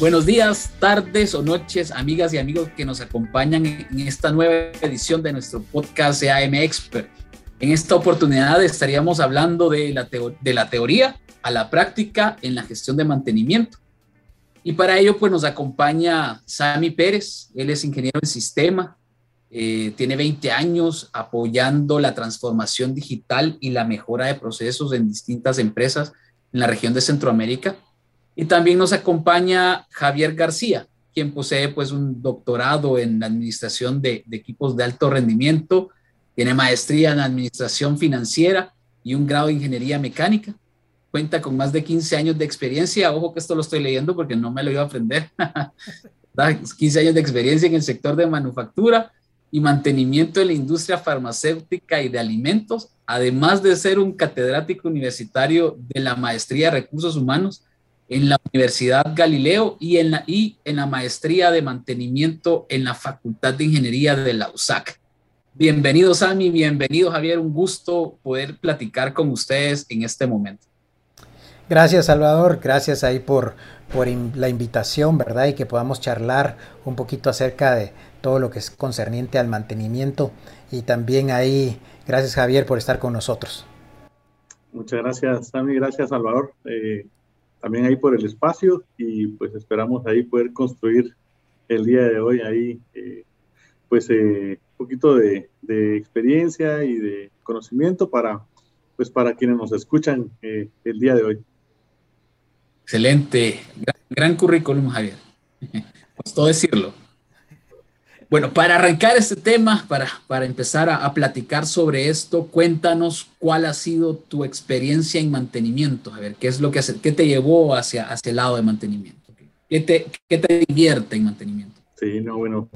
Buenos días, tardes o noches, amigas y amigos que nos acompañan en esta nueva edición de nuestro podcast de AM Expert. En esta oportunidad estaríamos hablando de la, de la teoría a la práctica en la gestión de mantenimiento. Y para ello, pues nos acompaña Sami Pérez. Él es ingeniero en sistema, eh, tiene 20 años apoyando la transformación digital y la mejora de procesos en distintas empresas en la región de Centroamérica. Y también nos acompaña Javier García, quien posee pues un doctorado en la administración de, equipos de alto rendimiento, tiene maestría en administración financiera y un grado de ingeniería mecánica. Cuenta con más de 15 años de experiencia. Ojo que esto lo estoy leyendo porque no me lo iba a aprender. 15 años de experiencia en el sector de manufactura y mantenimiento de la industria farmacéutica y de alimentos, además de ser un catedrático universitario de la maestría de recursos humanos en la Universidad Galileo y en la, y en la maestría de mantenimiento en la Facultad de Ingeniería de la USAC. Bienvenido Sami, bienvenido Javier, un gusto poder platicar con ustedes en este momento. Gracias Salvador, gracias ahí por, por la invitación, ¿verdad? Y que podamos charlar un poquito acerca de todo lo que es concerniente al mantenimiento. Y también ahí, gracias Javier por estar con nosotros. Muchas gracias Sami, gracias Salvador. Eh, también ahí por el espacio y pues esperamos ahí poder construir el día de hoy ahí eh, pues eh, un poquito de, experiencia y de conocimiento para pues para quienes nos escuchan eh, el día de hoy. Excelente, gran, currículum Javier, costó decirlo. Bueno, para arrancar este tema, para, para empezar a, platicar sobre esto, cuéntanos cuál ha sido tu experiencia en mantenimiento. A ver, ¿qué es lo que hace, qué te llevó hacia, hacia el lado de mantenimiento? ¿Qué te, qué te divierte en mantenimiento? Sí, no, bueno,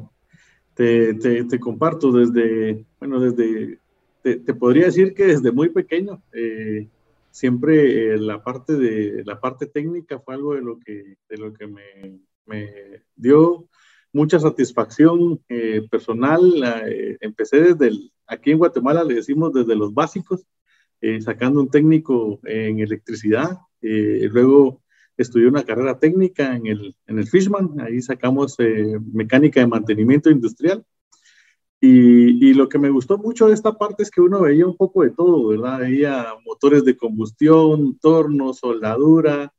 te, te, te comparto desde, bueno, desde, te, te, podría decir que desde muy pequeño, eh, siempre eh, la parte de, la parte técnica fue algo de lo que, de lo que me, me dio mucha satisfacción eh, personal. Eh, empecé desde el, aquí en Guatemala le decimos desde los básicos, eh, sacando un técnico en electricidad. luego estudié una carrera técnica en el, en el Fishman, ahí sacamos mecánica de mantenimiento industrial. Y, y, lo que me gustó mucho de esta parte es que uno veía un poco de todo, ¿verdad? Veía motores de combustión, tornos, soldadura,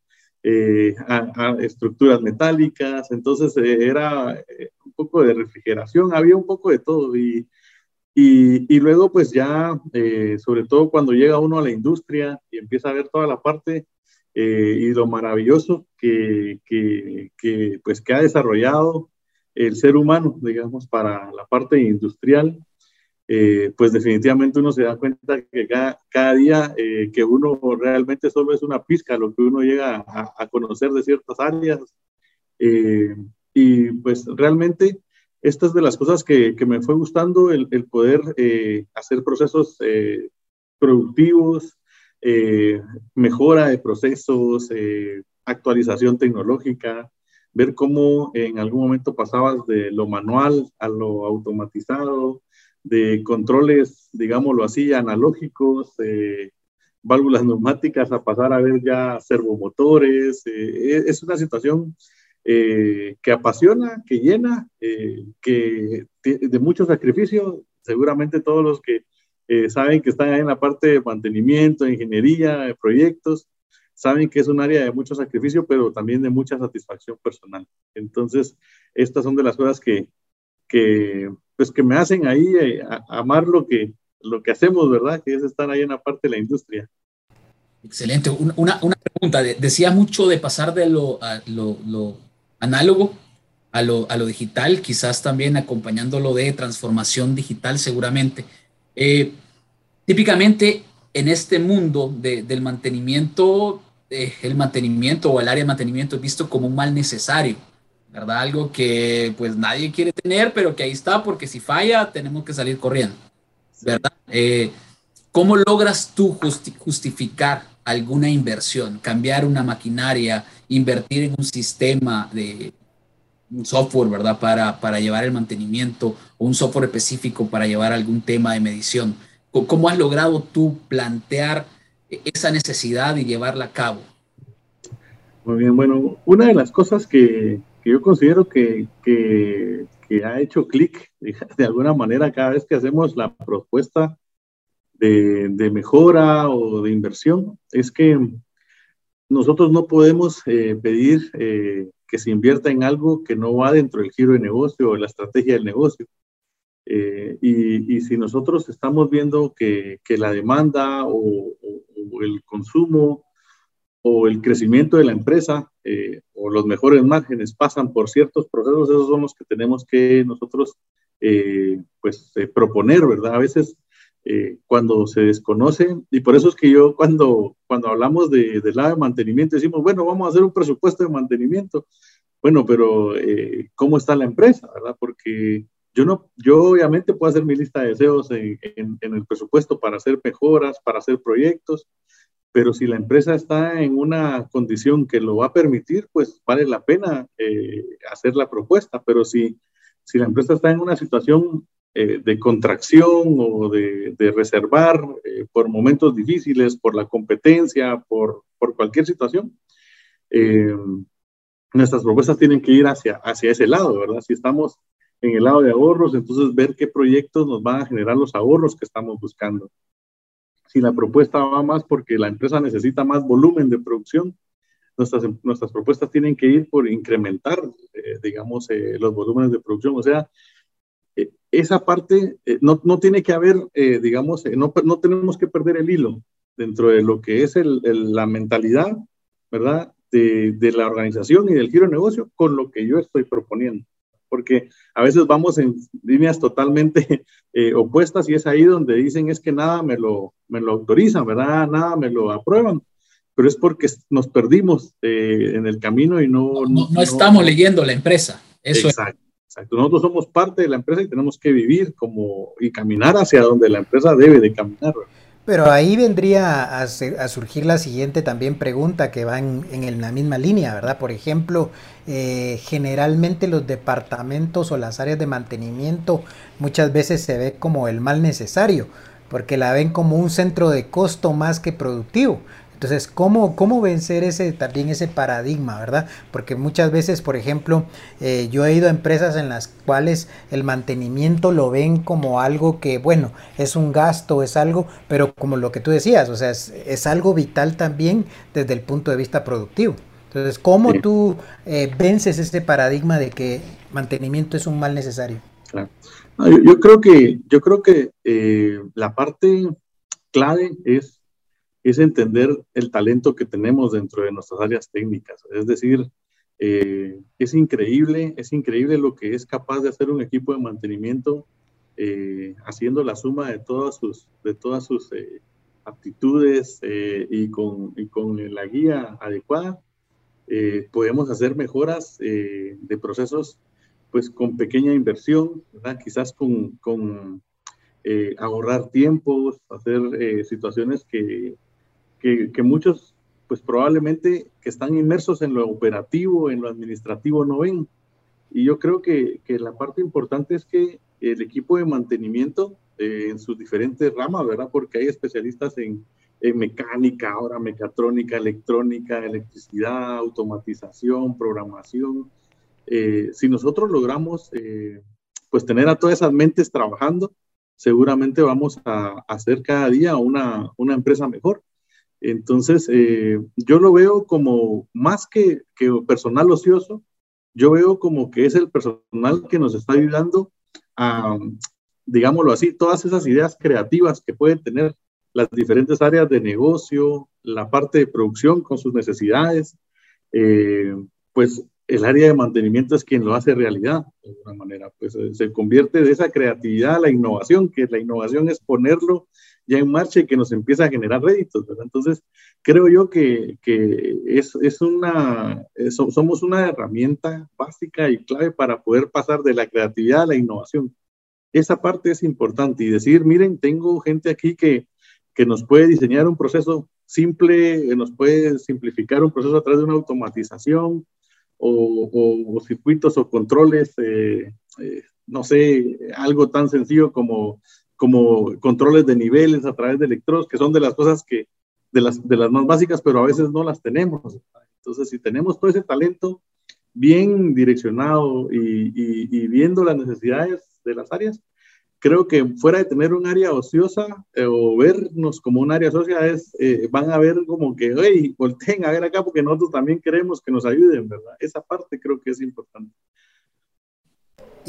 eh, estructuras metálicas, entonces eh, era eh, un poco de refrigeración, había un poco de todo y, y, luego pues ya, sobre todo cuando llega uno a la industria y empieza a ver toda la parte y lo maravilloso que, que, que, pues que ha desarrollado el ser humano, digamos, para la parte industrial, eh, pues definitivamente uno se da cuenta que cada, día eh, que uno realmente solo es una pizca lo que uno llega a, conocer de ciertas áreas. Eh, y pues realmente estas de las cosas que, que me fue gustando, el, el poder hacer procesos productivos, mejora de procesos, actualización tecnológica, ver cómo en algún momento pasabas de lo manual a lo automatizado, de controles, digámoslo así, analógicos, eh, válvulas neumáticas, a pasar a ver ya servomotores. Eh, es una situación eh, que apasiona, que llena, que de mucho sacrificio. Seguramente todos los que saben que están ahí en la parte de mantenimiento, ingeniería, proyectos, saben que es un área de mucho sacrificio, pero también de mucha satisfacción personal. Entonces, estas son de las cosas que, que pues que me hacen ahí eh, amar lo que, lo que hacemos, ¿verdad? Que es estar ahí en la parte de la industria. Excelente. Una, una pregunta. Decía mucho de pasar de lo, lo, análogo a lo, a lo, digital, quizás también acompañándolo de transformación digital seguramente. Eh, típicamente en este mundo del mantenimiento, eh, el mantenimiento o el área de mantenimiento es visto como un mal necesario. ¿Verdad? Algo que pues nadie quiere tener, pero que ahí está porque si falla tenemos que salir corriendo, ¿verdad? Eh, ¿Cómo logras tú justificar alguna inversión, cambiar una maquinaria, invertir en un sistema de un software, ¿verdad? Para, para llevar el mantenimiento o un software específico para llevar algún tema de medición. ¿Cómo has logrado tú plantear esa necesidad y llevarla a cabo? Muy bien, bueno, una de las cosas que, yo considero que, que, ha hecho clic de alguna manera cada vez que hacemos la propuesta de, mejora o de inversión es que nosotros no podemos eh, pedir eh, que se invierta en algo que no va dentro del giro de negocio o la estrategia del negocio. Eh, y, si nosotros estamos viendo que, la demanda o, el consumo o el crecimiento de la empresa eh, o los mejores márgenes pasan por ciertos procesos, esos son los que tenemos que nosotros eh, pues eh, proponer, ¿verdad? A veces cuando se desconoce, y por eso es que yo cuando, cuando hablamos de, del lado de mantenimiento decimos, bueno, vamos a hacer un presupuesto de mantenimiento. Bueno, pero ¿cómo está la empresa, verdad? Porque yo, no, yo obviamente puedo hacer mi lista de deseos en, en, en el presupuesto para hacer mejoras, para hacer proyectos, pero si la empresa está en una condición que lo va a permitir, pues vale la pena eh, hacer la propuesta, pero si, si la empresa está en una situación eh, de contracción o de, de reservar eh, por momentos difíciles, por la competencia, por, por cualquier situación, eh, nuestras propuestas tienen que ir hacia, hacia ese lado, ¿verdad? Si estamos en el lado de ahorros, entonces ver qué proyectos nos van a generar los ahorros que estamos buscando si la propuesta va más porque la empresa necesita más volumen de producción, nuestras, nuestras propuestas tienen que ir por incrementar, eh, digamos, eh, los volúmenes de producción. O sea, eh, esa parte no, no, tiene que haber, digamos, no, no, tenemos que perder el hilo dentro de lo que es la mentalidad, ¿verdad? De, de la organización y del giro de negocio con lo que yo estoy proponiendo porque a veces vamos en líneas totalmente eh, opuestas y es ahí donde dicen es que nada me lo, me lo autorizan, ¿verdad? Nada me lo aprueban, pero es porque nos perdimos eh, en el camino y no... No, no, no estamos leyendo la empresa, eso exacto, es. Exacto, nosotros somos parte de la empresa y tenemos que vivir como y caminar hacia donde la empresa debe de caminar. ¿verdad? Pero ahí vendría a, surgir la siguiente también pregunta que va en, en la misma línea, ¿verdad? Por ejemplo, eh, generalmente los departamentos o las áreas de mantenimiento muchas veces se ve como el mal necesario, porque la ven como un centro de costo más que productivo. Entonces, ¿cómo, cómo vencer ese, también ese paradigma, verdad? Porque muchas veces, por ejemplo, eh, yo he ido a empresas en las cuales el mantenimiento lo ven como algo que, bueno, es un gasto, es algo, pero como lo que tú decías, o sea, es, es algo vital también desde el punto de vista productivo. Entonces, ¿cómo sí. tú eh, vences este paradigma de que mantenimiento es un mal necesario? Claro. No, yo, yo, creo que, yo creo que eh, la parte clave es es entender el talento que tenemos dentro de nuestras áreas técnicas. Es decir, eh, es increíble, es increíble lo que es capaz de hacer un equipo de mantenimiento eh, haciendo la suma de todas sus, de todas sus eh, aptitudes y, con, con la guía adecuada. Podemos hacer mejoras de procesos pues con pequeña inversión, quizás con, con ahorrar tiempos, hacer situaciones que que, muchos, pues probablemente que están inmersos en lo operativo, en lo administrativo, no ven. Y yo creo que, que la parte importante es que el equipo de mantenimiento eh, en sus diferentes ramas, ¿verdad? Porque hay especialistas en, mecánica, ahora mecatrónica, electrónica, electricidad, automatización, programación. Eh, si nosotros logramos, eh, pues tener a todas esas mentes trabajando, seguramente vamos a, a hacer cada día una, una empresa mejor. Entonces, eh, yo lo veo como más que, que, personal ocioso, yo veo como que es el personal que nos está ayudando a, digámoslo así, todas esas ideas creativas que pueden tener las diferentes áreas de negocio, la parte de producción con sus necesidades, eh, pues el área de mantenimiento es quien lo hace realidad, de alguna manera, pues se convierte de esa creatividad a la innovación, que la innovación es ponerlo ya en marcha y que nos empieza a generar réditos, ¿verdad? Entonces, creo yo que, que es, es una, es, somos una herramienta básica y clave para poder pasar de la creatividad a la innovación. Esa parte es importante y decir, miren, tengo gente aquí que, que nos puede diseñar un proceso simple, nos puede simplificar un proceso a través de una automatización o, o, o circuitos o controles, eh, eh, no sé, algo tan sencillo como como controles de niveles a través de electrodos, que son de las cosas que, de las, de las más básicas, pero a veces no las tenemos. Entonces, si tenemos todo ese talento bien direccionado y, y viendo las necesidades de las áreas, creo que fuera de tener un área ociosa eh, o vernos como un área socia, es, eh, van a ver como que, hey, volteen a ver acá porque nosotros también queremos que nos ayuden, ¿verdad? Esa parte creo que es importante.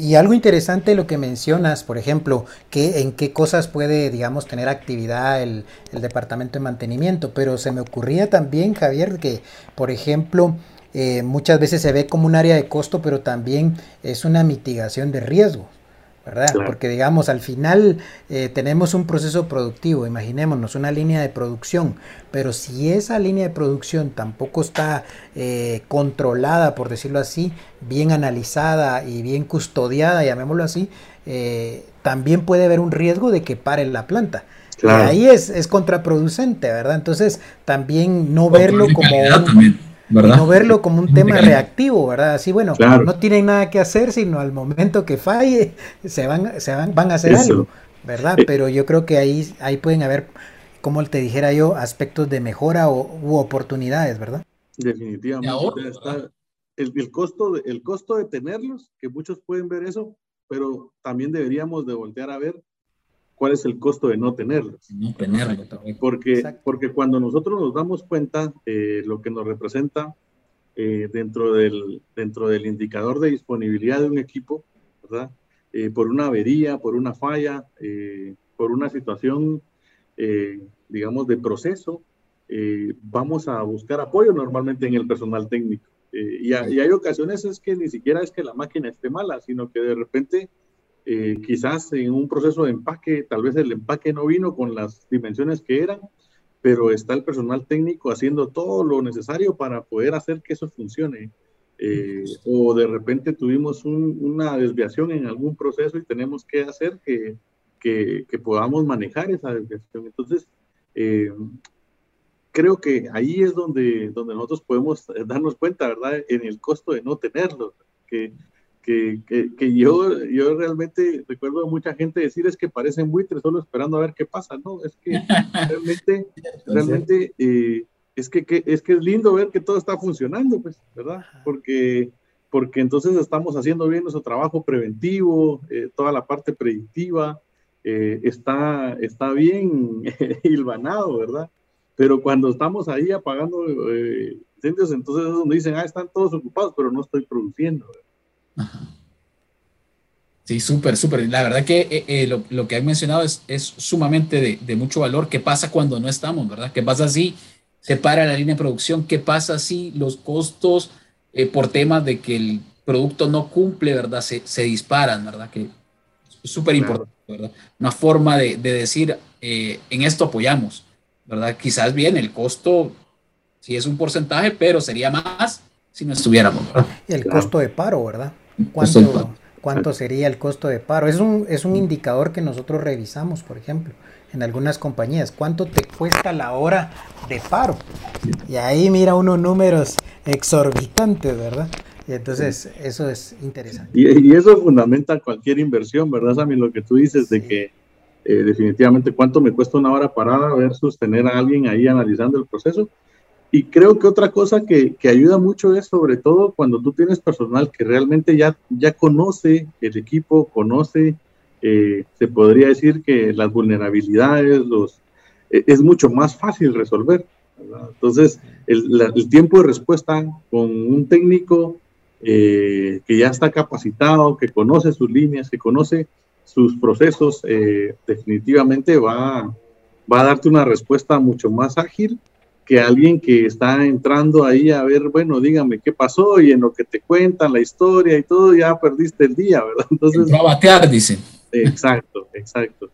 Y algo interesante lo que mencionas, por ejemplo, que en qué cosas puede, digamos, tener actividad el, el departamento de mantenimiento, pero se me ocurría también, Javier, que, por ejemplo, eh, muchas veces se ve como un área de costo, pero también es una mitigación de riesgo. ¿Verdad? Porque digamos, al final eh, tenemos un proceso productivo, imaginémonos una línea de producción, pero si esa línea de producción tampoco está eh, controlada, por decirlo así, bien analizada y bien custodiada, llamémoslo así, eh, también puede haber un riesgo de que pare la planta. Y ahí es, es contraproducente, ¿verdad? Entonces, también no verlo como... Un, no verlo como un tema reactivo, ¿verdad? Así, bueno, no tienen nada que hacer, sino al momento que falle, se van, se van, van a hacer algo, ¿verdad? Eh. Pero yo creo que ahí, ahí pueden haber, como te dijera yo, aspectos de mejora o, u oportunidades, ¿verdad? Definitivamente. Está el, el, costo de, el costo de tenerlos, que muchos pueden ver eso, pero también deberíamos de voltear a ver cuál es el costo de no tenerlos. No tenerlos. Porque, porque cuando nosotros nos damos cuenta eh, lo que nos representa eh, dentro, del, dentro del indicador de disponibilidad de un equipo, ¿verdad? Eh, por una avería, por una falla, por una situación, digamos, de proceso, vamos a buscar apoyo normalmente en el personal técnico. Y, y, hay ocasiones es que ni siquiera es que la máquina esté mala, sino que de repente eh, quizás en un proceso de empaque, tal vez el empaque no vino con las dimensiones que eran, pero está el personal técnico haciendo todo lo necesario para poder hacer que eso funcione. Eh, o de repente tuvimos una desviación en algún proceso y tenemos que hacer que, que, podamos manejar esa desviación. Entonces, eh, creo que ahí es donde, donde nosotros podemos darnos cuenta, ¿verdad? En el costo de no tenerlo, que que, que, yo, yo realmente recuerdo a mucha gente decir es que parecen buitres solo esperando a ver qué pasa, ¿no? Es que realmente, realmente eh, es, que, es que es lindo ver que todo está funcionando, pues, ¿verdad? Porque, porque entonces estamos haciendo bien nuestro trabajo preventivo, eh, toda la parte predictiva eh, está, está bien hilvanado, ¿verdad? Pero cuando estamos ahí apagando incendios, entonces es donde dicen, ah, están todos ocupados, pero no estoy produciendo, ¿verdad? Sí, súper, súper. La verdad que eh, eh, lo, lo, que han mencionado es, es sumamente de, de, mucho valor. ¿Qué pasa cuando no estamos, verdad? ¿Qué pasa si se para la línea de producción? ¿Qué pasa si los costos eh, por temas de que el producto no cumple, verdad? Se, se disparan, ¿verdad? Que es súper importante, ¿verdad? Una forma de, de decir, en esto apoyamos, ¿verdad? Quizás bien, el costo sí es un porcentaje, pero sería más si no estuviéramos. El costo de paro, ¿verdad? ¿Cuánto, ¿Cuánto sería el costo de paro? Es un, es un indicador que nosotros revisamos, por ejemplo, en algunas compañías. ¿Cuánto te cuesta la hora de paro? Y ahí mira unos números exorbitantes, ¿verdad? Y entonces eso es interesante. Y, eso fundamenta cualquier inversión, ¿verdad, Sammy? Lo que tú dices de que eh, definitivamente cuánto me cuesta una hora parada versus tener a alguien ahí analizando el proceso y creo que otra cosa que, que, ayuda mucho es sobre todo cuando tú tienes personal que realmente ya, ya conoce el equipo, conoce, eh, se podría decir que las vulnerabilidades, los, e, es mucho más fácil resolver. Entonces, el, el, tiempo de respuesta con un técnico eh, que ya está capacitado, que conoce sus líneas, que conoce sus procesos, eh, definitivamente va, va a darte una respuesta mucho más ágil que alguien que está entrando ahí a ver, bueno, dígame qué pasó y en lo que te cuentan la historia y todo, ya perdiste el día, ¿verdad? Entonces... a batear, dicen. Exacto, exacto.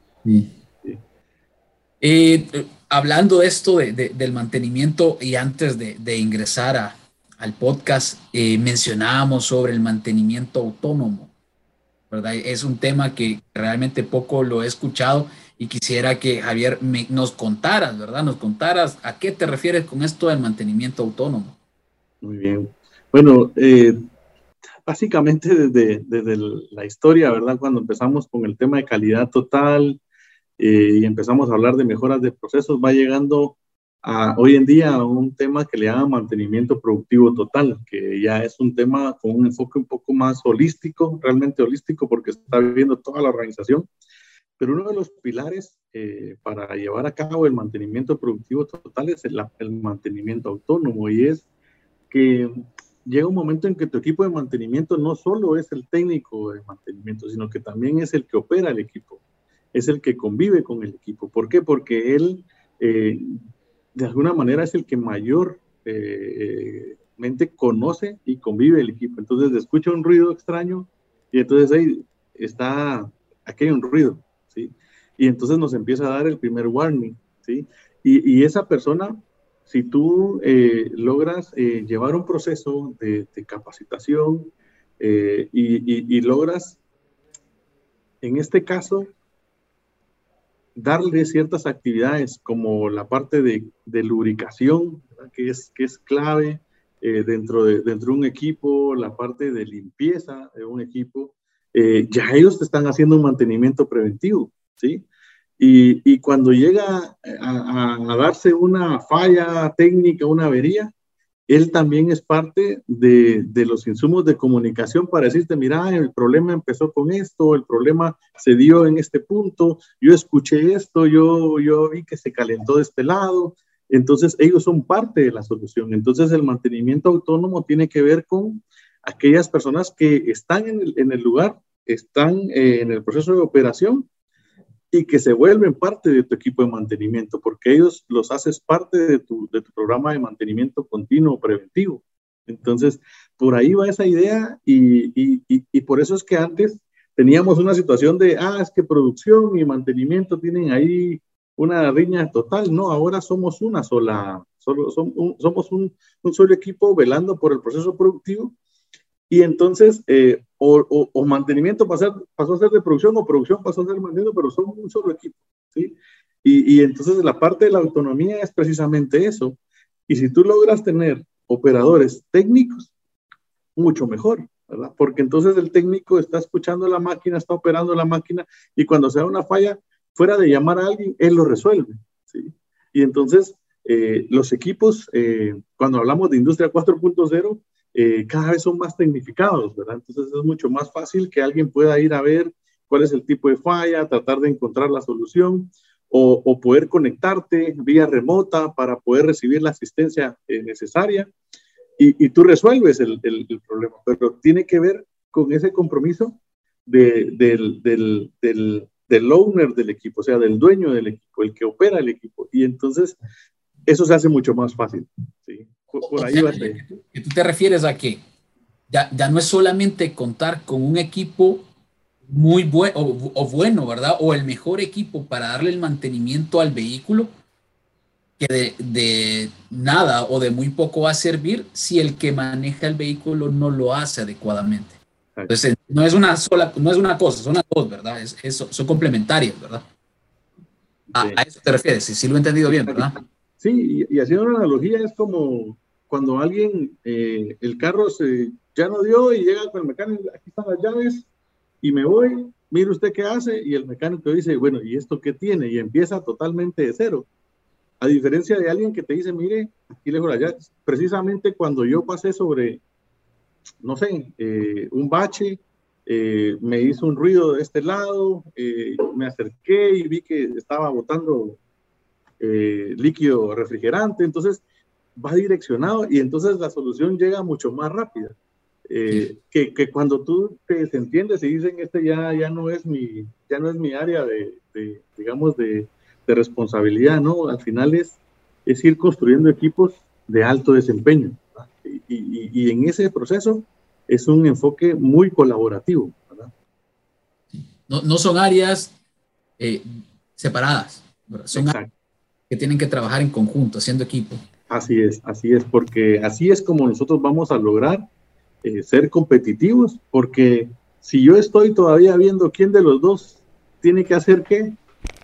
Eh, hablando de esto de, del mantenimiento y antes de, ingresar a, al podcast, eh, mencionábamos sobre el mantenimiento autónomo, ¿verdad? Es un tema que realmente poco lo he escuchado y quisiera que Javier nos contaras, ¿verdad? Nos contaras a qué te refieres con esto del mantenimiento autónomo. Muy bien. Bueno, eh, básicamente desde, desde, la historia, ¿verdad? Cuando empezamos con el tema de calidad total eh, y empezamos a hablar de mejoras de procesos, va llegando hoy en día a un tema que le llama mantenimiento productivo total, que ya es un tema con un enfoque un poco más holístico, realmente holístico, porque está viendo toda la organización. Pero uno de los pilares eh, para llevar a cabo el mantenimiento productivo total es el, el mantenimiento autónomo y es que llega un momento en que tu equipo de mantenimiento no solo es el técnico de mantenimiento, sino que también es el que opera el equipo, es el que convive con el equipo. ¿Por qué? Porque él eh, de alguna manera es el que mayormente eh, conoce y convive el equipo. Entonces escucha un ruido extraño y entonces ahí está, aquí hay un ruido, Y entonces nos empieza a dar el primer warning, ¿sí? Y, esa persona, si tú eh, logras eh, llevar un proceso de, capacitación y, y logras, en este caso, darle ciertas actividades como la parte de, lubricación, que es, que es clave eh, dentro, de, dentro de un equipo, la parte de limpieza de un equipo, eh, ya ellos te están haciendo un mantenimiento preventivo, ¿sí? Y, y cuando llega a, a, darse una falla técnica, una avería, él también es parte de, de, los insumos de comunicación para decirte, mira, el problema empezó con esto, el problema se dio en este punto, yo escuché esto, yo, yo vi que se calentó de este lado. Entonces, ellos son parte de la solución. Entonces, el mantenimiento autónomo tiene que ver con aquellas personas que están en el, en el lugar, están eh, en el proceso de operación y que se vuelven parte de tu equipo de mantenimiento, porque ellos los haces parte de tu, de tu programa de mantenimiento continuo preventivo. Entonces, por ahí va esa idea y, y, y, por eso es que antes teníamos una situación de, ah, es que producción y mantenimiento tienen ahí una riña total. No, ahora somos una sola, solo, somos un, un, solo equipo velando por el proceso productivo y entonces, eh, o, mantenimiento pasó, a ser de producción o producción pasó a ser mantenimiento, pero son un solo equipo, ¿sí? Y, y, entonces la parte de la autonomía es precisamente eso. Y si tú logras tener operadores técnicos, mucho mejor, ¿verdad? Porque entonces el técnico está escuchando la máquina, está operando la máquina y cuando se da una falla, fuera de llamar a alguien, él lo resuelve, ¿sí? Y entonces eh, los equipos, eh, cuando hablamos de industria 4.0, eh, cada vez son más tecnificados, ¿verdad? Entonces es mucho más fácil que alguien pueda ir a ver cuál es el tipo de falla, tratar de encontrar la solución o, poder conectarte vía remota para poder recibir la asistencia eh, necesaria y, tú resuelves el, problema, pero tiene que ver con ese compromiso del, del, del owner del equipo, o sea, del dueño del equipo, el que opera el equipo. Y entonces eso se hace mucho más fácil. ¿sí? Por, ahí va. Que tú te refieres a que ya, ya no es solamente contar con un equipo muy bueno o, bueno, ¿verdad? O el mejor equipo para darle el mantenimiento al vehículo, que de, de, nada o de muy poco va a servir si el que maneja el vehículo no lo hace adecuadamente. Entonces, no es una sola, no es una cosa, son las dos, ¿verdad? Es, son complementarias, ¿verdad? A, eso te refieres, si sí, lo he entendido bien, ¿verdad? Sí, y, haciendo una analogía, es como cuando alguien, eh, el carro se, ya no dio y llega con el mecánico, aquí están las llaves y me voy, mire usted qué hace y el mecánico dice, bueno, ¿y esto qué tiene? Y empieza totalmente de cero. A diferencia de alguien que te dice, mire, aquí le las llaves. Precisamente cuando yo pasé sobre, no sé, eh, un bache, eh, me hizo un ruido de este lado, me acerqué y vi que estaba botando líquido refrigerante, entonces va direccionado y entonces la solución llega mucho más rápida. Eh, que, que, cuando tú te, entiendes y dicen, este ya, ya, no, es mi, ya no es mi área de, de digamos, de, de, responsabilidad, ¿no? Al final es, es ir construyendo equipos de alto desempeño. Y, y, y, en ese proceso es un enfoque muy colaborativo. ¿verdad? No, no son áreas eh, separadas, son áreas que tienen que trabajar en conjunto, haciendo equipo. Así es, así es, porque así es como nosotros vamos a lograr eh, ser competitivos, porque si yo estoy todavía viendo quién de los dos tiene que hacer qué,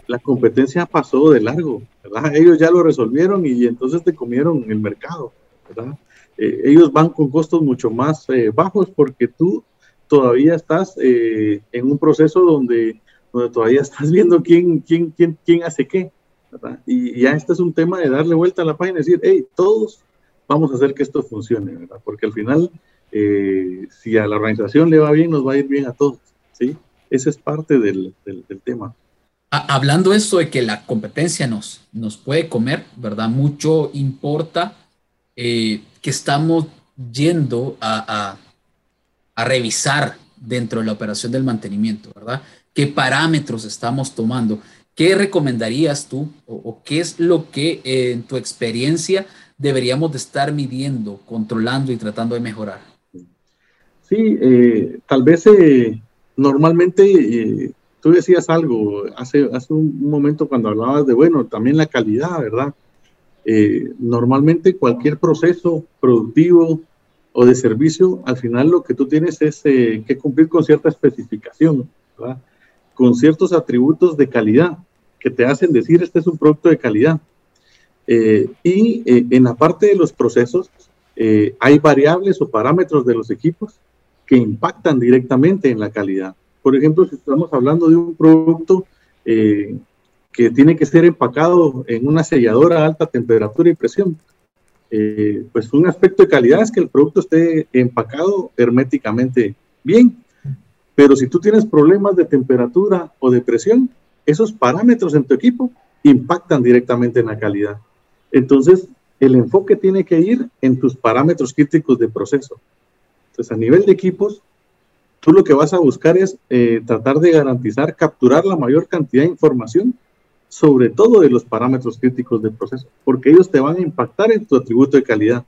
la competencia pasó de largo, ¿verdad? Ellos ya lo resolvieron y entonces te comieron el mercado, ¿verdad? Eh, ellos van con costos mucho más eh, bajos porque tú todavía estás en un proceso donde, donde todavía estás viendo quién, quién, quién, quién hace qué. Y ya este es un tema de darle vuelta a la página y decir, hey, todos vamos a hacer que esto funcione, ¿verdad? Porque al final, eh, si a la organización le va bien, nos va a ir bien a todos, ¿sí? Ese es parte del, del, tema. Hablando esto de que la competencia nos, nos puede comer, ¿verdad? Mucho importa eh, que estamos yendo a, a, a revisar dentro de la operación del mantenimiento, ¿verdad? ¿Qué parámetros estamos tomando? ¿Qué recomendarías tú o, qué es lo que eh, en tu experiencia deberíamos de estar midiendo, controlando y tratando de mejorar? Sí, eh, tal vez eh, normalmente tú decías algo hace, hace un momento cuando hablabas de, bueno, también la calidad, ¿verdad? normalmente cualquier proceso productivo o de servicio, al final lo que tú tienes es que cumplir con cierta especificación, ¿verdad? Con ciertos atributos de calidad que te hacen decir este es un producto de calidad. Eh, y eh, en la parte de los procesos eh, hay variables o parámetros de los equipos que impactan directamente en la calidad. Por ejemplo, si estamos hablando de un producto que tiene que ser empacado en una selladora a alta temperatura y presión, pues un aspecto de calidad es que el producto esté empacado herméticamente bien. Pero si tú tienes problemas de temperatura o de presión, esos parámetros en tu equipo impactan directamente en la calidad. Entonces, el enfoque tiene que ir en tus parámetros críticos de proceso. Entonces, a nivel de equipos, tú lo que vas a buscar es eh, tratar de garantizar, capturar la mayor cantidad de información, sobre todo de los parámetros críticos de proceso, porque ellos te van a impactar en tu atributo de calidad.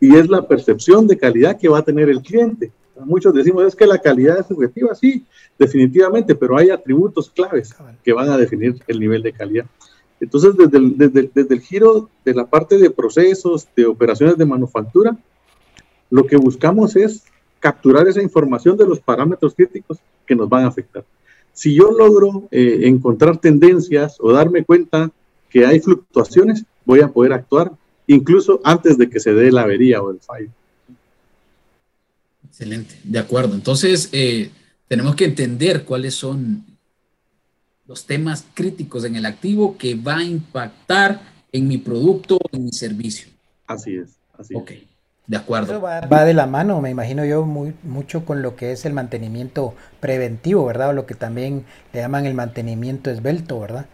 Y es la percepción de calidad que va a tener el cliente. Muchos decimos, es que la calidad es subjetiva, sí, definitivamente, pero hay atributos claves que van a definir el nivel de calidad. Entonces, desde el, desde, desde el giro de la parte de procesos, de operaciones de manufactura, lo que buscamos es capturar esa información de los parámetros críticos que nos van a afectar. Si yo logro eh, encontrar tendencias o darme cuenta que hay fluctuaciones, voy a poder actuar incluso antes de que se dé la avería o el fallo. Excelente, de acuerdo. Entonces, eh, tenemos que entender cuáles son los temas críticos en el activo que va a impactar en mi producto o en mi servicio. Así es, así Ok, de acuerdo. va, va, de la mano, me imagino yo, muy, mucho con lo que es el mantenimiento preventivo, ¿verdad? O lo que también le llaman el mantenimiento esbelto, ¿verdad?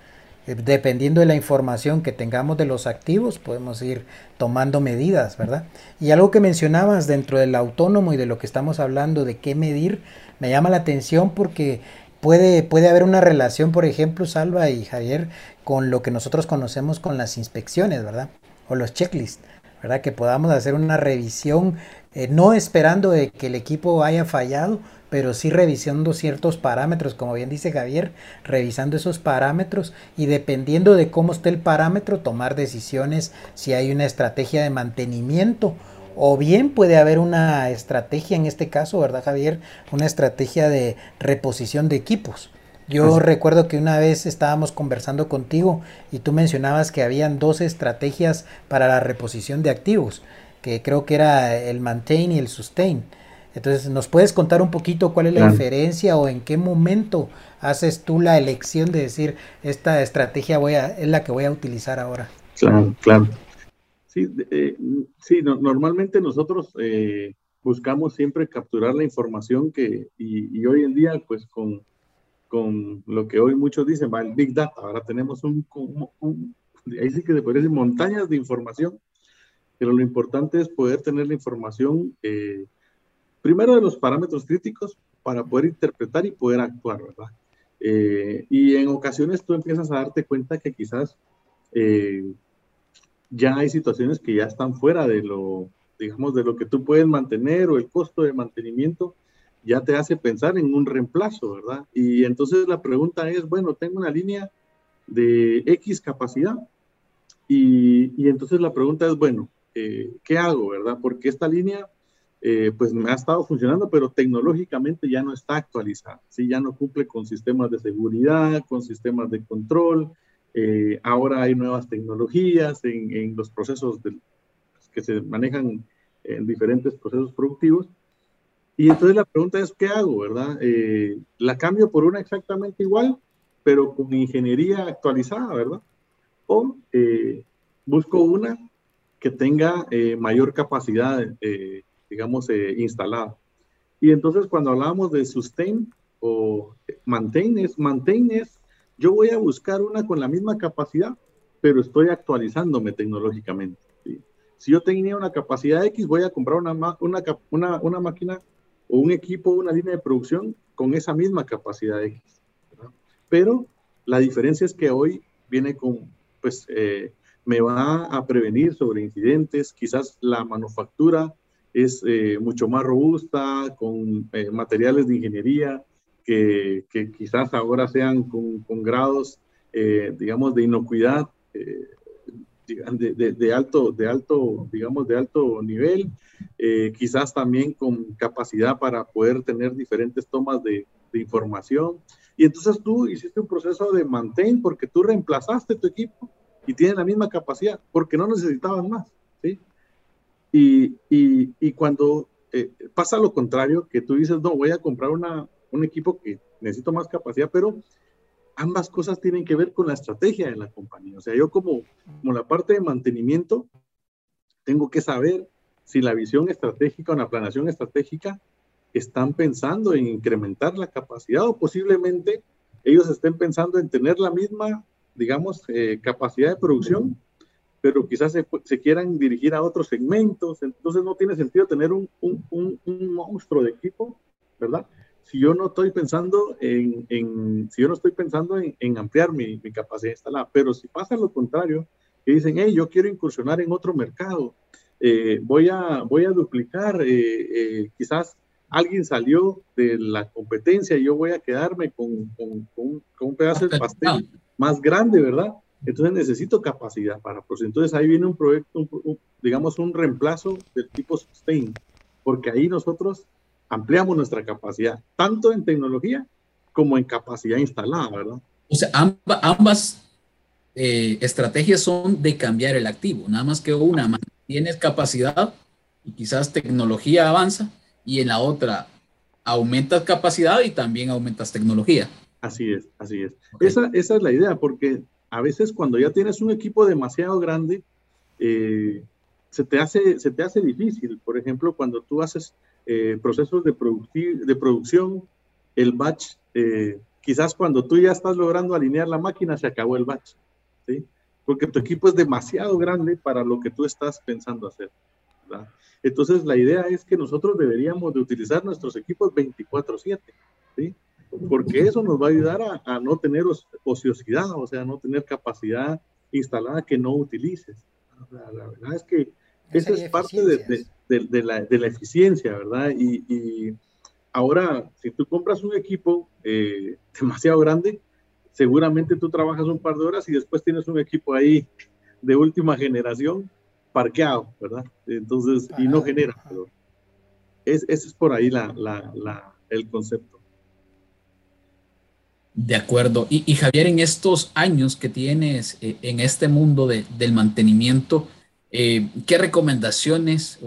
Eh, dependiendo de la información que tengamos de los activos, podemos ir tomando medidas, ¿verdad? Y algo que mencionabas dentro del autónomo y de lo que estamos hablando de qué medir, me llama la atención porque puede, puede haber una relación, por ejemplo, Salva y Javier, con lo que nosotros conocemos con las inspecciones, ¿verdad? O los checklists, ¿verdad? Que podamos hacer una revisión, eh, no esperando de que el equipo haya fallado, pero sí revisando ciertos parámetros, como bien dice Javier, revisando esos parámetros y dependiendo de cómo esté el parámetro, tomar decisiones si hay una estrategia de mantenimiento o bien puede haber una estrategia, en este caso, ¿verdad Javier? Una estrategia de reposición de equipos. Yo recuerdo que una vez estábamos conversando contigo y tú mencionabas que habían dos estrategias para la reposición de activos, que creo que era el maintain y el sustain. Entonces, ¿nos puedes contar un poquito cuál es la diferencia o en qué momento haces tú la elección de decir esta estrategia voy a, es la que voy a utilizar ahora? Claro, claro. Sí, eh, sí normalmente nosotros eh, buscamos siempre capturar la información que, y, hoy en día, pues con, con, lo que hoy muchos dicen, va el Big Data, ahora tenemos un, un, ahí sí que se puede decir montañas de información, pero lo importante es poder tener la información. Eh, primero de los parámetros críticos para poder interpretar y poder actuar, ¿verdad? Eh, y en ocasiones tú empiezas a darte cuenta que quizás eh, ya hay situaciones que ya están fuera de lo, digamos, de lo que tú puedes mantener o el costo de mantenimiento ya te hace pensar en un reemplazo, ¿verdad? Y entonces la pregunta es, bueno, tengo una línea de X capacidad y, entonces la pregunta es, bueno, eh, ¿qué hago, verdad? Porque esta línea eh, pues me ha estado funcionando, pero tecnológicamente ya no está actualizada, ¿sí? ya no cumple con sistemas de seguridad, con sistemas de control. Eh, ahora hay nuevas tecnologías en, en los procesos pues, que se manejan en diferentes procesos productivos. Y entonces la pregunta es, ¿qué hago, verdad? Eh, ¿La cambio por una exactamente igual, pero con ingeniería actualizada, verdad? o busco una que tenga mayor capacidad, eh, digamos, instalada. Y entonces cuando hablamos de sustain o maintain es, maintain es, yo voy a buscar una con la misma capacidad, pero estoy actualizándome tecnológicamente. Si yo tenía una capacidad X, voy a comprar una, una, una, una máquina o un equipo, una línea de producción con esa misma capacidad X. Pero la diferencia es que hoy viene con, pues, eh, me va a prevenir sobre incidentes, quizás la manufactura es eh, mucho más robusta, con eh, materiales de ingeniería que, quizás ahora sean con, con grados, digamos, de inocuidad de, de, alto, de alto, digamos, de alto nivel, quizás también con capacidad para poder tener diferentes tomas de, de información. Y entonces tú hiciste un proceso de maintain porque tú reemplazaste tu equipo y tiene la misma capacidad porque no necesitaban más. ¿sí? Y, cuando eh, pasa lo contrario, que tú dices, no, voy a comprar una, un equipo que necesito más capacidad, pero ambas cosas tienen que ver con la estrategia de la compañía. O sea, yo como, como la parte de mantenimiento, tengo que saber si la visión estratégica o la planeación estratégica están pensando en incrementar la capacidad o posiblemente ellos estén pensando en tener la misma, digamos, eh, capacidad de producción, pero quizás se, se, quieran dirigir a otros segmentos. Entonces no tiene sentido tener un, un, un, monstruo de equipo, ¿verdad? Si yo no estoy pensando en, en si yo no estoy pensando en, en ampliar mi, mi, capacidad instalada, pero si pasa lo contrario, que dicen, hey, yo quiero incursionar en otro mercado, eh, voy, a, voy a duplicar eh, eh quizás alguien salió de la competencia y yo voy a quedarme con, con, con, un pedazo de pastel más grande, ¿verdad? Entonces necesito capacidad para pues Entonces ahí viene un proyecto, digamos, un reemplazo del tipo sustain, porque ahí nosotros ampliamos nuestra capacidad, tanto en tecnología como en capacidad instalada, ¿verdad? O sea, ambas eh, estrategias son de cambiar el activo, nada más que una tienes capacidad y quizás tecnología avanza, y en la otra aumentas capacidad y también aumentas tecnología. Así es, así es. Esa, esa, es la idea, porque a veces cuando ya tienes un equipo demasiado grande, eh, se, te hace, se te hace difícil. Por ejemplo, cuando tú haces eh, procesos de, de producción, el batch, eh, quizás cuando tú ya estás logrando alinear la máquina, se acabó el batch, ¿sí? Porque tu equipo es demasiado grande para lo que tú estás pensando hacer. Entonces, la idea es que nosotros deberíamos de utilizar nuestros equipos 24/7, ¿sí? Porque eso nos va a ayudar a, no tener ociosidad, o sea, no tener capacidad instalada que no utilices. La, verdad es que esa es parte de, de, la, de, la, eficiencia, ¿verdad? Y, y, ahora, si tú compras un equipo eh, demasiado grande, seguramente tú trabajas un par de horas y después tienes un equipo ahí de última generación parqueado, ¿verdad? Entonces, y no genera calor. Es, ese es por ahí la, la, la, el concepto. De acuerdo. Y, Javier, en estos años que tienes eh, en este mundo de, del mantenimiento, eh, ¿qué recomendaciones,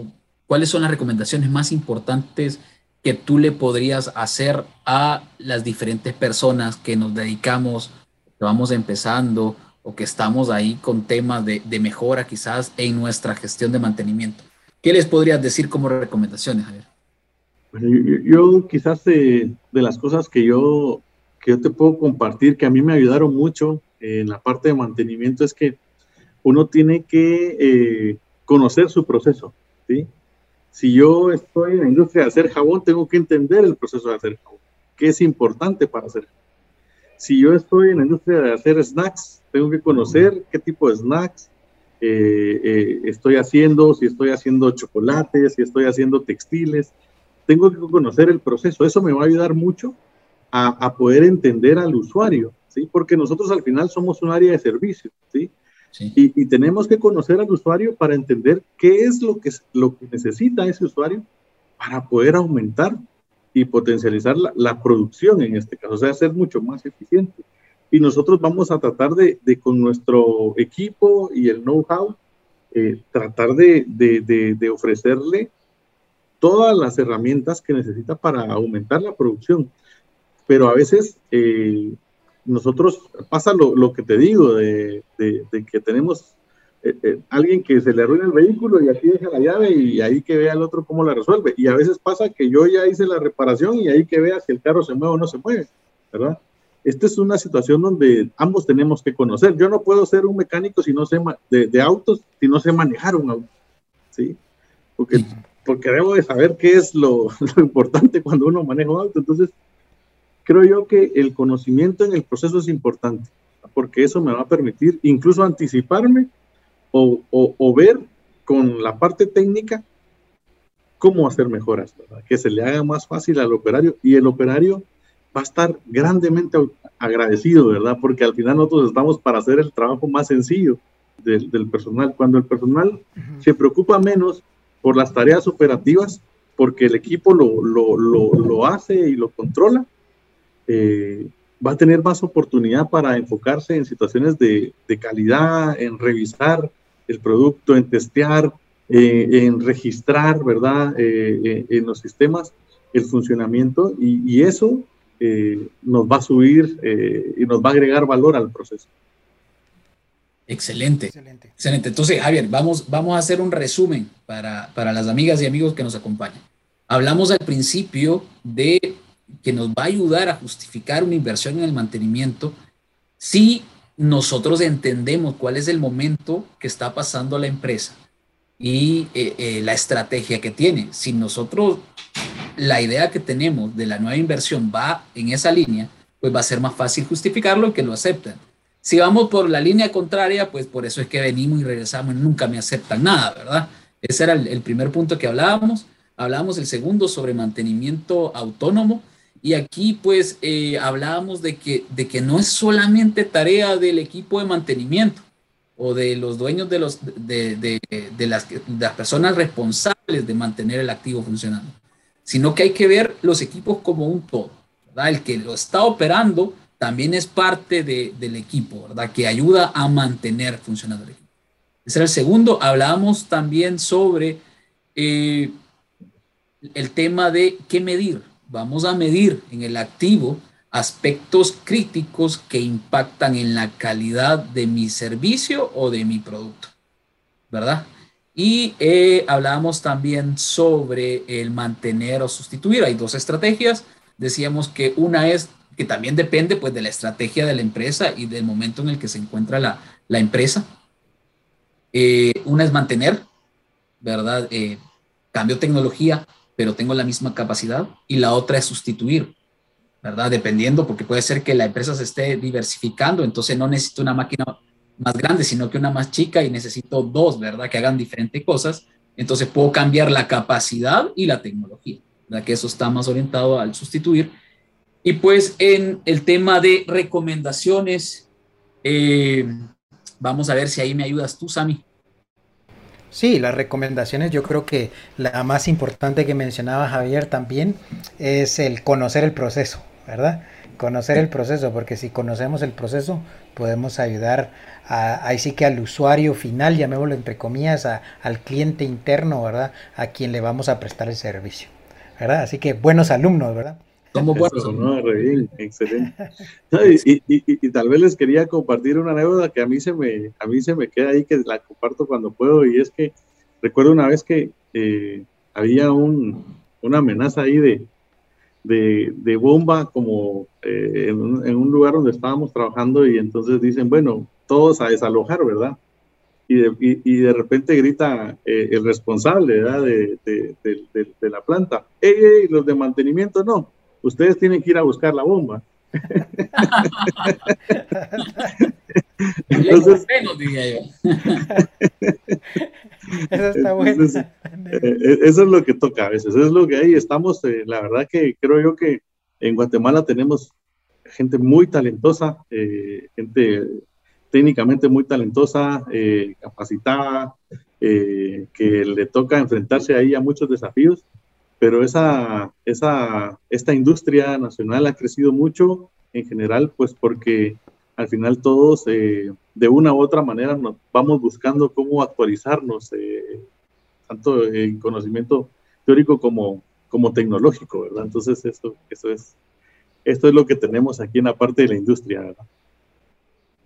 cuáles son las recomendaciones más importantes que tú le podrías hacer a las diferentes personas que nos dedicamos, que vamos empezando o que estamos ahí con temas de, de, mejora quizás en nuestra gestión de mantenimiento. ¿Qué les podrías decir como recomendaciones, Javier? yo, yo, quizás de, de, las cosas que yo, que yo te puedo compartir, que a mí me ayudaron mucho en la parte de mantenimiento, es que uno tiene que eh, conocer su proceso, ¿sí? Si yo estoy en la industria de hacer jabón, tengo que entender el proceso de hacer jabón, que es importante para hacer jabón si yo estoy en la industria de hacer snacks, tengo que conocer qué tipo de snacks eh, eh, estoy haciendo, si estoy haciendo chocolates, si estoy haciendo textiles. Tengo que conocer el proceso. Eso me va a ayudar mucho a, a poder entender al usuario, ¿sí? Porque nosotros al final somos un área de servicio, ¿sí? sí. Y, y, tenemos que conocer al usuario para entender qué es lo que, lo que necesita ese usuario para poder aumentar y potencializar la, la, producción en este caso, o sea, ser mucho más eficiente. Y nosotros vamos a tratar de, de con nuestro equipo y el know-how, eh, tratar de, de, de, ofrecerle todas las herramientas que necesita para aumentar la producción. Pero a veces, eh, nosotros pasa lo, que te digo, de, que tenemos eh, eh, alguien que se le arruina el vehículo y aquí deja la llave y ahí que vea el otro cómo la resuelve. Y a veces pasa que yo ya hice la reparación y ahí que vea si el carro se mueve o no se mueve, ¿verdad? Esta es una situación donde ambos tenemos que conocer. Yo no puedo ser un mecánico si no sé de, autos, si no sé manejar un auto, ¿sí? Porque, porque debo de saber qué es lo, lo importante cuando uno maneja un auto. Entonces, creo yo que el conocimiento en el proceso es importante, porque eso me va a permitir incluso anticiparme o, ver con la parte técnica cómo hacer mejoras, que se le haga más fácil al operario y el operario va a estar grandemente agradecido, ¿verdad? Porque al final nosotros estamos para hacer el trabajo más sencillo del, personal. Cuando el personal se preocupa menos por las tareas operativas, porque el equipo lo, lo, lo hace y lo controla, eh, va a tener más oportunidad para enfocarse en situaciones de, calidad, en revisar el producto, en testear, eh, en registrar, ¿verdad? Eh, en los sistemas el funcionamiento y, eso nos va a subir y nos va a agregar valor al proceso. Excelente. Excelente. Excelente. Entonces, Javier, vamos, vamos a hacer un resumen para, para las amigas y amigos que nos acompañan. Hablamos al principio de que nos va a ayudar a justificar una inversión en el mantenimiento si nosotros entendemos cuál es el momento que está pasando la empresa y eh, eh, la estrategia que tiene. Si nosotros, la idea que tenemos de la nueva inversión va en esa línea, pues va a ser más fácil justificarlo y que lo acepten. Si vamos por la línea contraria, pues por eso es que venimos y regresamos y nunca me aceptan nada, ¿verdad? Ese era el, el primer punto que hablábamos. Hablábamos el segundo sobre mantenimiento autónomo y aquí pues eh, hablábamos de que, de que no es solamente tarea del equipo de mantenimiento o de los dueños de, los, de, de, de las, personas responsables de mantener el activo funcionando, sino que hay que ver los equipos como un todo. ¿verdad? El que lo está operando también es parte del equipo, ¿verdad? que ayuda a mantener funcionando el equipo. Ese era el segundo. Hablábamos también sobre eh, el tema de qué medir, vamos a medir en el activo aspectos críticos que impactan en la calidad de mi servicio o de mi producto, ¿verdad? Y eh, hablábamos también sobre el mantener o sustituir. Hay dos estrategias. Decíamos que una es que también depende pues de la estrategia de la empresa y del momento en el que se encuentra la, la empresa. Eh, una es mantener, ¿verdad? Eh, cambio tecnología, pero tengo la misma capacidad. Y la otra es sustituir, ¿verdad? Dependiendo, porque puede ser que la empresa se esté diversificando, entonces no necesito una máquina más grande, sino que una más chica y necesito dos, ¿verdad? Que hagan diferentes cosas. Entonces puedo cambiar la capacidad y la tecnología, ¿verdad? Que eso está más orientado al sustituir. Y pues en el tema de recomendaciones, eh, vamos a ver si ahí me ayudas tú, Sami. Sí, las recomendaciones yo creo que la más importante que mencionaba Javier también es el conocer el proceso, ¿verdad? Conocer el proceso, porque si conocemos el proceso podemos ayudar a, ahí sí que al usuario final, llamémoslo entre comillas, al cliente interno, ¿verdad? A quien le vamos a prestar el servicio, ¿verdad? Así que buenos alumnos, ¿verdad? Somos buenos. no, bien, excelente. y, tal vez les quería compartir una anécdota que a mí se me, a mí se me queda ahí, que la comparto cuando puedo, y es que recuerdo una vez que eh, había un, una amenaza ahí de, de, bomba como eh, en, un, lugar donde estábamos trabajando y entonces dicen, bueno, todos a desalojar, ¿verdad? Y de, y, de repente grita eh, el responsable ¿verdad? De, de, la planta, ¡Ey, ey, los de mantenimiento no! Ustedes tienen que ir a buscar la bomba. Entonces, eso está bueno. Eh, eh, eso es lo que toca a veces, es lo que hay. Estamos, eh, la verdad que creo yo que en Guatemala tenemos gente muy talentosa, gente técnicamente muy talentosa, capacitada, que le toca enfrentarse ahí a muchos desafíos pero esa, esa, esta industria nacional ha crecido mucho en general, pues porque al final todos eh, de una u otra manera nos vamos buscando cómo actualizarnos, eh, tanto en conocimiento teórico como, como tecnológico, ¿verdad? Entonces eso, eso es, esto es lo que tenemos aquí en la parte de la industria. ¿verdad?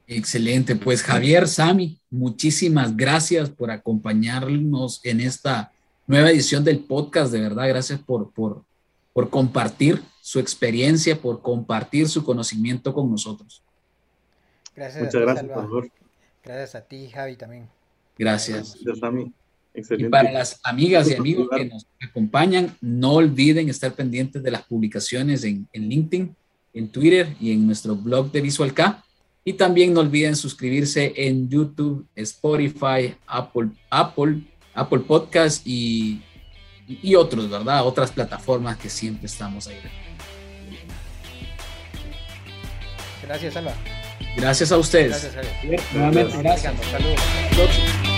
Excelente, pues Javier, Sami, muchísimas gracias por acompañarnos en esta nueva edición del podcast, de verdad, gracias por, por, por compartir su experiencia, por compartir su conocimiento con nosotros. Gracias. Muchas gracias, por favor. Gracias a ti, Javi, también. Gracias. Gracias, Sami. Excelente. Y para las amigas y amigos que nos acompañan, no olviden estar pendientes de las publicaciones en, en LinkedIn, en Twitter y en nuestro blog de Visual K y también no olviden suscribirse en YouTube, Spotify, Apple, Apple, Apple Podcast y, y otros, ¿verdad? Otras plataformas que siempre estamos ahí. Gracias, Alba. Gracias a ustedes. Gracias, Javier. Nuevamente, gracias. Saludos.